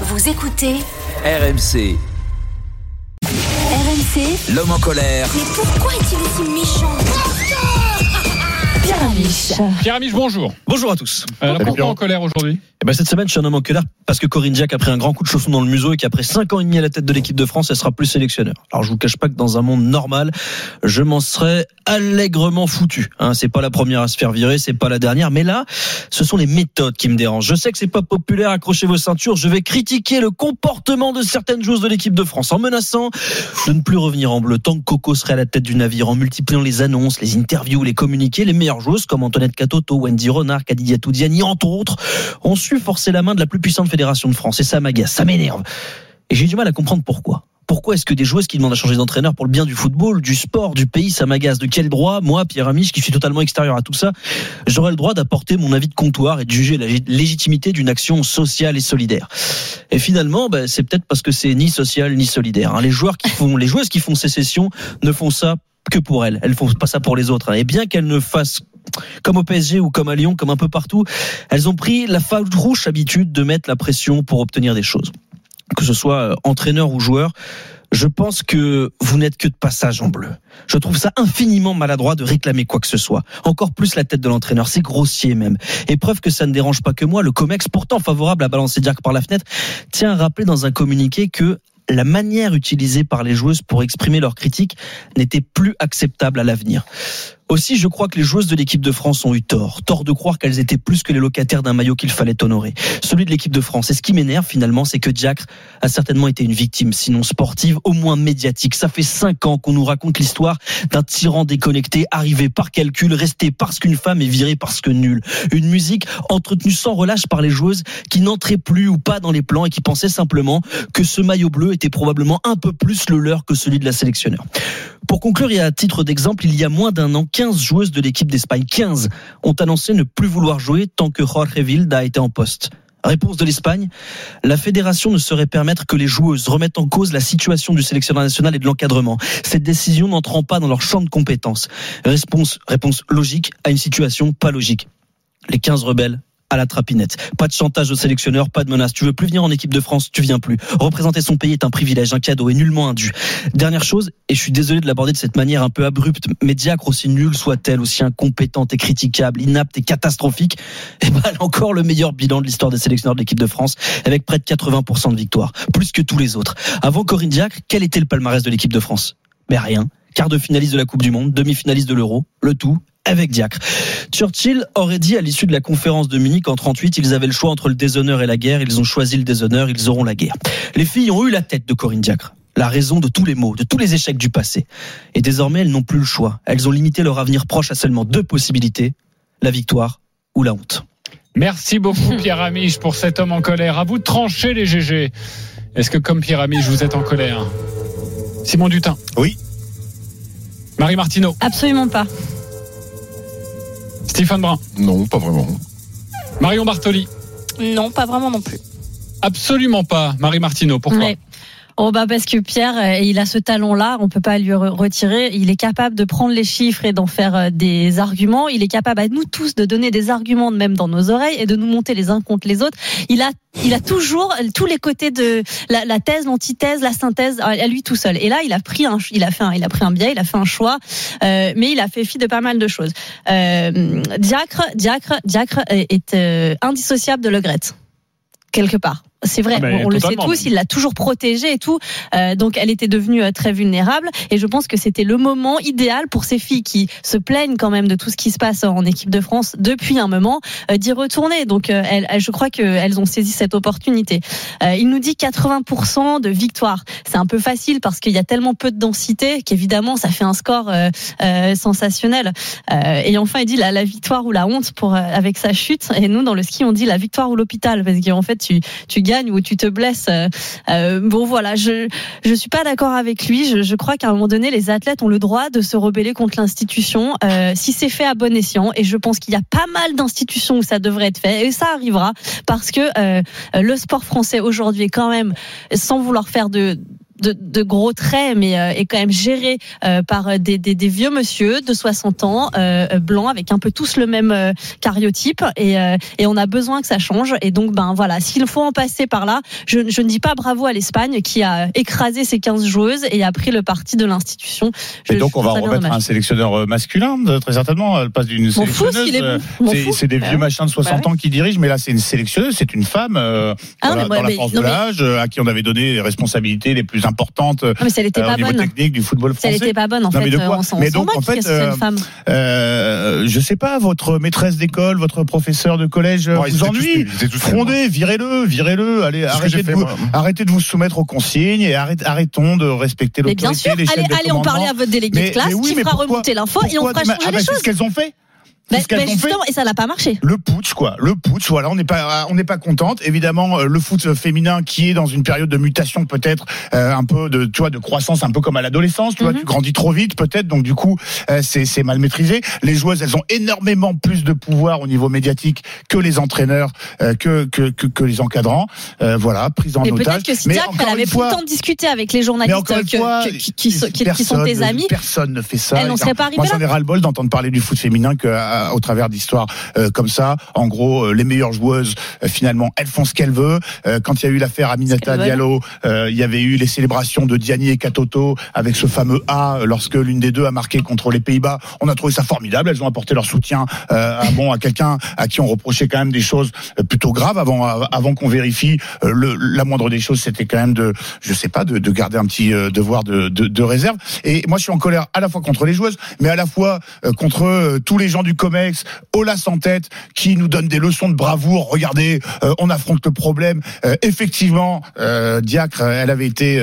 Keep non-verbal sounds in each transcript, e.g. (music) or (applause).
Vous écoutez RMC, RMC. l'homme en colère. Mais pourquoi est-il aussi méchant? Pierre Amiche. Pierre Amiche, bonjour. Bonjour à tous. Alors, Salut, pourquoi en colère aujourd'hui Eh ben, cette semaine, je suis un homme en colère parce que Corinne Diac a pris un grand coup de chausson dans le museau et qu'après 5 ans et demi à la tête de l'équipe de France, elle sera plus sélectionneur. Alors, je vous cache pas que dans un monde normal, je m'en serais allègrement foutu. Hein, c'est pas la première à se faire virer, c'est pas la dernière, mais là, ce sont les méthodes qui me dérangent. Je sais que c'est pas populaire, accrochez vos ceintures, je vais critiquer le comportement de certaines joueuses de l'équipe de France en menaçant de ne plus revenir en bleu tant que Coco serait à la tête du navire, en multipliant les annonces, les interviews, les communiqués, les joueuses comme Antoinette Katoto, Wendy Renard, Kadidia Toudiani, entre autres, ont su forcer la main de la plus puissante fédération de France. Et ça m'agace, ça m'énerve. Et j'ai du mal à comprendre pourquoi. Pourquoi est-ce que des joueuses qui demandent à changer d'entraîneur pour le bien du football, du sport, du pays, ça m'agace? De quel droit, moi, Pierre Amiche, qui suis totalement extérieur à tout ça, j'aurais le droit d'apporter mon avis de comptoir et de juger la lég- légitimité d'une action sociale et solidaire Et finalement, ben, c'est peut-être parce que c'est ni social ni solidaire. hein. Les joueurs qui font, les joueuses ne font ça que pour elles. Elles font pas ça pour les autres. hein. Et bien qu'elles ne fassent comme au PSG ou comme à Lyon, comme un peu partout, elles ont pris la farouche habitude de mettre la pression pour obtenir des choses. Que ce soit euh, entraîneur ou joueur, je pense que vous n'êtes que de passage en bleu. Je trouve ça infiniment maladroit de réclamer quoi que ce soit. Encore plus la tête de l'entraîneur, c'est grossier même. Et preuve que ça ne dérange pas que moi, le COMEX, pourtant favorable à balancer Diac par la fenêtre, tient à rappeler dans un communiqué que la manière utilisée par les joueuses pour exprimer leurs critiques n'était plus acceptable à l'avenir. Aussi, je crois que les joueuses de l'équipe de France ont eu tort. Tort de croire qu'elles étaient plus que les locataires d'un maillot qu'il fallait honorer. Celui de l'équipe de France. Et ce qui m'énerve finalement, c'est que Diacre a certainement été une victime, sinon sportive, au moins médiatique. Ça fait cinq ans qu'on nous raconte l'histoire d'un tyran déconnecté, arrivé par calcul, resté parce qu'une femme est virée parce que nulle. Une musique entretenue sans relâche par les joueuses qui n'entraient plus ou pas dans les plans et qui pensaient simplement que ce maillot bleu était probablement un peu plus le leur que celui de la sélectionneur. Pour conclure, et à titre d'exemple, il y a moins d'un an, 15 joueuses de l'équipe d'Espagne, 15, ont annoncé ne plus vouloir jouer tant que Jorge Vilda été en poste. Réponse de l'Espagne, la fédération ne saurait permettre que les joueuses remettent en cause la situation du sélectionneur national et de l'encadrement. Cette décision n'entrant pas dans leur champ de compétences. Réponse, réponse logique à une situation pas logique. Les 15 rebelles à la trapinette. Pas de chantage au sélectionneur, pas de menace. Tu veux plus venir en équipe de France, tu viens plus. Représenter son pays est un privilège, un cadeau et nullement indu. Dernière chose, et je suis désolé de l'aborder de cette manière un peu abrupte, mais Diacre, aussi nulle soit-elle, aussi incompétente et critiquable, inapte et catastrophique, eh ben, a encore le meilleur bilan de l'histoire des sélectionneurs de l'équipe de France, avec près de 80% de victoires, plus que tous les autres. Avant Corinne Diacre, quel était le palmarès de l'équipe de France? Rien. Quart de finaliste de la Coupe du Monde, demi-finaliste de l'Euro, le tout avec Diacre. Churchill aurait dit à l'issue de la conférence de Munich en 38, ils avaient le choix entre le déshonneur et la guerre, ils ont choisi le déshonneur, ils auront la guerre. Les filles ont eu la tête de Corinne Diacre, la raison de tous les maux, de tous les échecs du passé. Et désormais, elles n'ont plus le choix. Elles ont limité leur avenir proche à seulement deux possibilités, la victoire ou la honte. Merci beaucoup (laughs) Pierre Amiche pour cet homme en colère. À vous de trancher les GG. Est-ce que comme Pierre Amiche, vous êtes en colère? Simon Dutin? Oui. Marie Martineau? Absolument pas. Stéphane Brun Non, pas vraiment. Marion Bartoli Non, pas vraiment non plus. Absolument pas. Marie Martineau, pourquoi? Ouais. Oh bah parce que Pierre, euh, il a ce talent-là, on peut pas lui re- retirer. Il est capable de prendre les chiffres et d'en faire euh, des arguments. Il est capable à nous tous de donner des arguments même dans nos oreilles et de nous monter les uns contre les autres. Il a, il a toujours tous les côtés de la, la thèse, l'antithèse, la synthèse à lui tout seul. Et là, il a pris un, il a fait un, il a pris un biais, il a fait un choix, euh, mais il a fait fi de pas mal de choses. Euh, Diacre, Diacre, Diacre est, euh, indissociable de Le Gret quelque part. C'est vrai, Ah on, on le sait tous, il l'a toujours protégée et tout. Euh, donc elle était devenue euh, très vulnérable et je pense que c'était le moment idéal pour ces filles qui se plaignent quand même de tout ce qui se passe en équipe de France depuis un moment euh, d'y retourner. Donc euh, elles, je crois qu'elles ont saisi cette opportunité. Euh, il nous dit 80% de victoire. C'est un peu facile parce qu'il y a tellement peu de densité qu'évidemment ça fait un score euh, euh, sensationnel. Euh, et enfin il dit la, la victoire ou la honte pour euh, avec sa chute. Et nous dans le ski on dit la victoire ou l'hôpital parce qu'en fait tu tu gagnes ou tu te blesses. Euh, euh, bon voilà, je je suis pas d'accord avec lui. Je, crois qu'à un moment donné, les athlètes ont le droit de se rebeller contre l'institution euh, si c'est fait à bon escient. Et je pense qu'il y a pas mal d'institutions où ça devrait être fait et ça arrivera parce que le sport français aujourd'hui est quand même, sans vouloir faire de de, de gros traits, mais euh, est quand même géré euh, par euh, des, des, des vieux monsieur de 60 ans, euh, blancs, avec un peu tous le même cariotype, et, et on a besoin que ça change. Et donc, ben voilà, s'il faut en passer par là, je, je ne dis pas bravo à l'Espagne qui a écrasé ses 15 joueuses et a pris le parti de l'institution. Et donc on va remettre un sélectionneur masculin, très certainement. Elle passe d'une sélectionneuse. c'est- des vieux machins de 60 Ouais. ans qui dirigent, mais là c'est une sélectionneuse, c'est une femme Ah dans, la, mais moi, dans la mais- force non, de l'âge, à qui on avait donné les responsabilités les plus importantes euh, Ah, mais si elle était au niveau bonne. technique du football Si elle français. était pas bonne, en Non, mais fait, de quoi on Mais donc, en fait, euh, une femme. Euh, je sais pas, votre maîtresse d'école, votre professeur de collège euh, Bon, ils vous ennuie Frondez, virez-le, virez-le, allez, C'est arrêtez de, fait, vous, moi. arrêtez de vous soumettre aux consignes et arrête- arrêtons de respecter Mais bien l'autorité sûr, allez, allez en parler à votre délégué de classe mais oui, qui fera pourquoi- remonter l'info et on fera changer ah bah, les C'est choses. ce qu'elles ont fait. Fait. justement, et ça n'a pas marché. Le putsch, quoi. Le putsch, voilà, on n'est pas, on n'est pas contente. Évidemment, euh, le foot féminin qui est dans une période de mutation, peut-être euh, un peu de, tu vois, de croissance, un peu comme à l'adolescence. Tu vois, Mhm. tu grandis trop vite, peut-être. Donc du coup, euh, c'est c'est mal maîtrisé. Les joueuses, elles ont énormément plus de pouvoir au niveau médiatique que les entraîneurs, euh, que, que que que les encadrants. Euh, voilà, prise en Mais otage. peut-être que si Diacre, encore elle avait fois- le de discuter avec les mais journalistes que- fois, qui, qui sont- qui- sont tes amis, Personne ne fait ça. elle n'en serait pas Moi, arrivée j'en ai ras-le-bol d'entendre parler du foot féminin que, à- au travers d'histoires euh, comme ça. En gros, euh, les meilleures joueuses, euh, finalement, elles font ce qu'elles veulent. Euh, quand il y a eu l'affaire Aminata. Diallo, euh, il y avait eu les célébrations de Diani et Katoto avec ce fameux A lorsque l'une des deux a marqué contre les Pays-Bas. On a trouvé ça formidable. Elles ont apporté leur soutien à, bon, à quelqu'un à qui on reprochait quand même des choses plutôt graves avant, avant qu'on vérifie. Le, la moindre des choses, c'était quand même de, je sais pas, de, de garder un petit devoir de, de, de réserve. Et moi, je suis en colère à la fois contre les joueuses, mais à la fois contre tous les gens du Comex, Olas en tête, qui nous donnent des leçons de bravoure. Regardez, euh, on affronte le problème. Euh, effectivement, euh, Diacre, elle avait été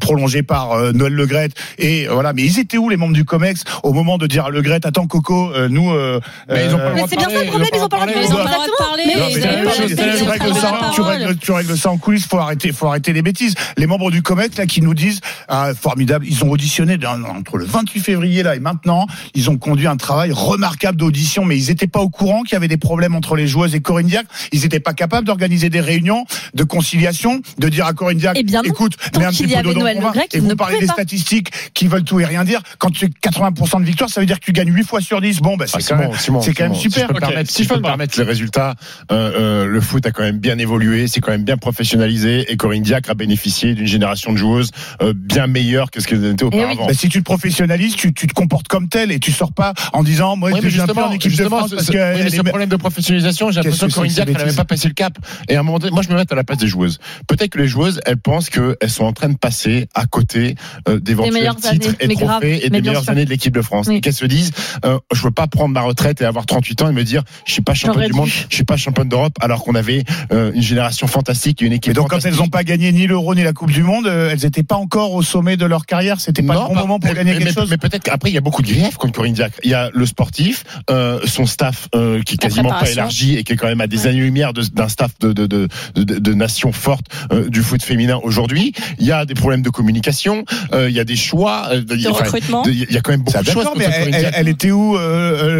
prolongée par euh, Noël Legrette. Et euh, voilà, mais ils étaient où les membres du Comex au moment de dire à Legrette, attends Coco, euh, nous, euh, Mais ils ont pas le euh, Mais c'est bien ça le problème, ils ont pas le droit de parler. tu règles- le de ça, la tu parole. règles- tu règles ça en coulisses, faut arrêter, faut arrêter les bêtises. Les membres du Comex là qui nous disent ah, formidable, ils ont auditionné entre le 28 février là et maintenant, ils ont conduit un travail remarquable d'audition, mais ils étaient pas au courant qu'il y avait des problèmes entre les joueuses et Corinne Diacre. Ils étaient pas capables d'organiser des réunions de conciliation, de dire à Corinne Diacre, Eh bien non. écoute, mets un petit peu d'eau Et vous ne parlez des pas. statistiques qui veulent tout et rien dire. Quand tu es 80% de victoire, ça veut dire que tu gagnes 8 fois sur 10. Bon, bah, c'est Ah, quand même, super. Si je peux me Ok, permettre, si si je peux me me permettre les résultats, euh, euh, le foot a quand même bien évolué, c'est quand même bien professionnalisé et Corinne Diacre a bénéficié d'une génération de joueuses euh, bien meilleure que ce qu'elles étaient auparavant. Bah, si tu te professionnalises, tu, tu te comportes comme tel et tu sors pas en disant moi Oui, je mais justement, en équipe de justement, France ce, parce ce- que oui, mais ce me- problème de professionnalisation, j'ai l'impression que Corinne Diacre, elle n'avait pas passé le cap. Et à un moment donné, moi, je me mets à la place des joueuses. Peut-être que les joueuses, elles pensent qu'elles sont en train de passer à côté euh, d'éventuels titres années, et trophées grave, et des meilleures sûr. années de l'équipe de France. Oui. Et qu'elles se disent, euh, je veux pas prendre ma retraite et avoir 38 ans et me dire, je suis pas championne du monde, je suis pas championne d'Europe, alors qu'on avait euh, une génération fantastique et une équipe Et donc quand elles n'ont pas gagné ni l'Euro ni la Coupe du Monde, euh, elles n'étaient pas encore au sommet de leur carrière. C'était pas le bon pas- moment pour gagner quelque mais- chose. Mais peut-être qu'après, il y a beaucoup de griefs contre Corinne Diacre. Il y a le sportif, euh, son staff euh, qui est quasiment pas élargi et qui est quand même à des Ouais. années-lumière d'un staff de, de, de, de, de, de nation forte euh, du foot féminin aujourd'hui. Il y a des problèmes de communication, euh, il y a des choix. il y a- De enfin, recrutement. de- il y a quand même beaucoup de choses. Mais elle, était où,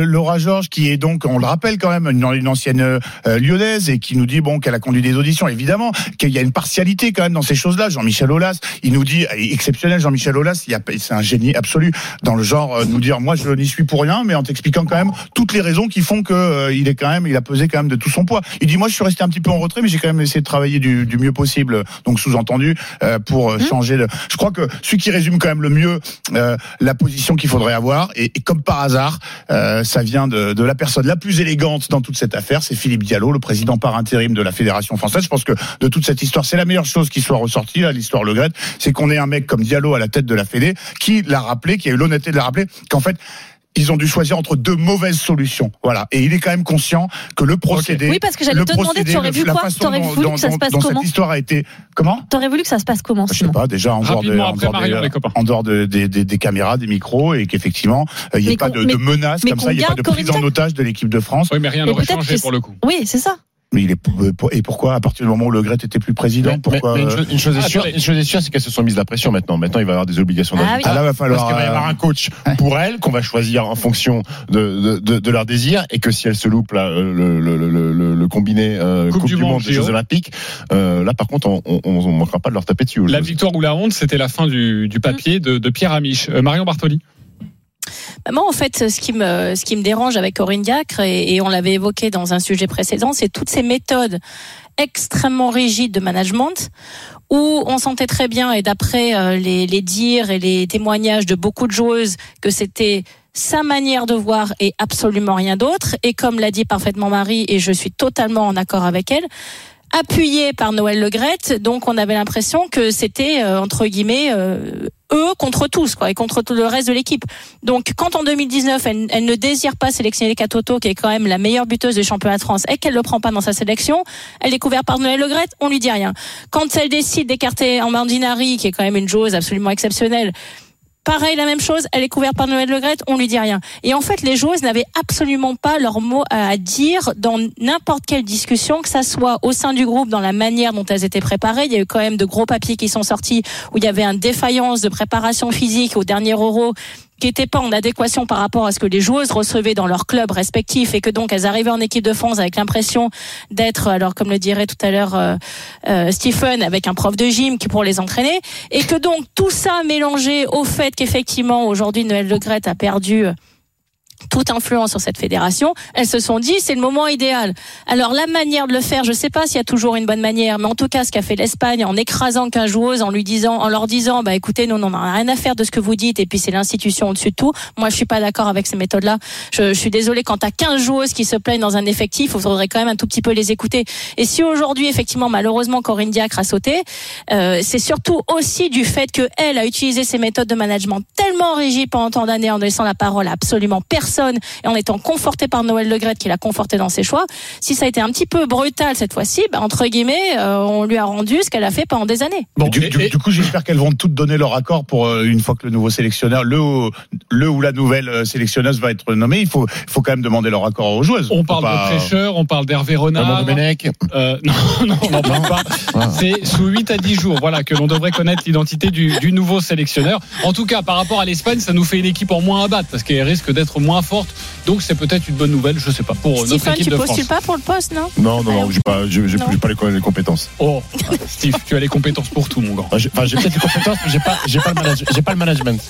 Laura Georges, qui est donc, on le rappelle quand même, une, une ancienne euh, lyonnaise et qui nous dit bon qu'elle a conduit des auditions. Évidemment qu'il y a une partialité quand même dans ces choses-là. Jean-Michel Aulas, il nous dit exceptionnel. Jean-Michel Aulas, c'est un génie absolu dans le genre euh, nous dire moi je n'y suis pour rien, mais en t'expliquant quand même toutes les raisons qui font que euh, il est quand même, il a pesé quand même de tout son poids. Il dit moi je suis resté un petit peu en retrait, mais j'ai quand même essayé de travailler du, du mieux possible. Donc sous-entendu euh, pour euh, changer de. Je crois que celui qui résume quand même le mieux euh, la position qu'il faudrait avoir, et, et comme par hasard, euh, ça vient de, de la personne la plus élégante dans toute cette affaire, c'est Philippe Diallo, le président par intérim de la Fédération française. Je pense que de toute cette histoire, c'est la meilleure chose qui soit ressortie, là, l'histoire Le Gret, c'est qu'on ait un mec comme Diallo à la tête de la Fédé, qui l'a rappelé, qui a eu l'honnêteté de la rappeler, qu'en fait, ils ont dû choisir entre deux mauvaises solutions. Voilà. Et il est quand même conscient que le procédé. Oui, parce que j'allais le te demander, procédé, tu aurais vu quoi T'aurais voulu dont- que ça se passe dont comment cette histoire a été. Comment T'aurais voulu que ça se passe comment je sais pas, déjà en dehors, de, Rapidement en après dehors des- Marion, les copains. en dehors de- des- des- des caméras, des micros, et qu'effectivement, euh, il n'y ait pas de, mais- de menaces mais comme ça, il n'y ait pas de prise en otage de l'équipe de France. Oui, mais rien n'aurait changé pour le coup. Oui, c'est ça. Mais il est et pourquoi à partir du moment où Le Gret était plus président, Mais- pourquoi mais une, euh, chose, une chose est Ah, sûre, une chose est sûre, c'est qu'elles se sont mises la pression maintenant. Maintenant, il va y avoir des obligations Ah oui. Ah là va falloir. Parce qu'il va y avoir euh, un coach pour elles qu'on va choisir en fonction de, de, de, de leur désir et que si elles se loupent là, euh, le, le, le, le, le combiné euh, Coupe Coupe, du du, Monde, Monde des. Jeux Olympiques, euh, là par contre on, on, on manquera pas de leur taper dessus. La victoire ou la honte, c'était la fin du, du papier de, de Pierre Amiche. Euh, Marion Bartoli. Bah, Moi, en fait, ce qui me, ce qui me dérange avec Corinne Diacre, et, on l'avait évoqué dans un sujet précédent, c'est toutes ces méthodes extrêmement rigides de management où on sentait très bien, et d'après euh, les, les dires et les témoignages de beaucoup de joueuses, que c'était sa manière de voir et absolument rien d'autre. Et comme l'a dit parfaitement Marie, et je suis totalement en accord avec elle, appuyé par Noël Legrette, donc on avait l'impression que c'était euh, entre guillemets euh, eux contre tous quoi et contre tout le reste de l'équipe. Donc quand en 2019 elle, elle ne désire pas sélectionner Katoto qui est quand même la meilleure buteuse du championnat de France et qu'elle le prend pas dans sa sélection, elle est couverte par Noël Legrette, on lui dit rien. Quand elle décide d'écarter Amandinari qui est quand même une joueuse absolument exceptionnelle, Pareil, la même chose, elle est couverte par Noël Legrette, on lui dit rien. Et en fait, les joueuses n'avaient absolument pas leur mot à dire dans n'importe quelle discussion, que ça soit au sein du groupe, dans la manière dont elles étaient préparées. Il y a eu quand même de gros papiers qui sont sortis où il y avait une défaillance de préparation physique au dernier euro qui n'était pas en adéquation par rapport à ce que les joueuses recevaient dans leurs clubs respectifs et que donc elles arrivaient en équipe de France avec l'impression d'être, alors comme le dirait tout à l'heure euh, euh, Stephen, avec un prof de gym qui pour les entraîner. Et que donc tout ça mélangé au fait qu'effectivement aujourd'hui Noël Le Gret a perdu euh, toute influence sur cette fédération, elles se sont dit c'est le moment idéal. Alors la manière de le faire, je sais pas s'il y a toujours une bonne manière, mais en tout cas ce qu'a fait l'Espagne en écrasant qu'un joueuse, en lui disant, en leur disant, bah écoutez, nous on n'en a rien à faire de ce que vous dites, et puis c'est l'institution au-dessus de tout. Moi je suis pas d'accord avec ces méthodes-là. Je, je suis désolée quand t'as 15 joueuses qui se plaignent dans un effectif, il faudrait quand même un tout petit peu les écouter. Et si aujourd'hui effectivement malheureusement Corinne Diacre a sauté, euh, c'est surtout aussi du fait que elle a utilisé ces méthodes de management tellement rigides pendant tant d'années en ne laissant la parole absolument personne et en étant confortée par Noël Legrette qui l'a conforté dans ses choix. Si ça a été un petit peu brutal cette fois-ci, bah, entre guillemets, euh, on lui a rendu ce qu'elle a fait pendant des années. Bon, du, coup, j'espère qu'elles vont toutes donner leur accord pour euh, une fois que le nouveau sélectionneur, le, ou- le ou la nouvelle euh, sélectionneuse va être nommée. Il faut, il faut quand même demander leur accord aux joueuses. on parle pas- de prêcheur, on parle d'Hervé Renard. Domenech. Euh, (laughs) non, non, on n'en parle pas. C'est sous 8 à 10 jours, voilà, que l'on devrait connaître l'identité du, du nouveau sélectionneur. En tout cas, par rapport à l'Espagne, ça nous fait une équipe en moins à battre parce qu'elle risque d'être moins forte. Donc, c'est peut-être une bonne nouvelle, je sais pas, pour notre Stephen, équipe tu de postules France. pas pour le poste, non? Non, non, non, j'ai pas, j'ai j'ai pas les, les compétences. Oh, Steve, tu as les compétences pour tout, mon grand. Enfin, j'ai enfin, j'ai peut-être les compétences, mais j'ai pas, j'ai pas le manage- j'ai pas le management.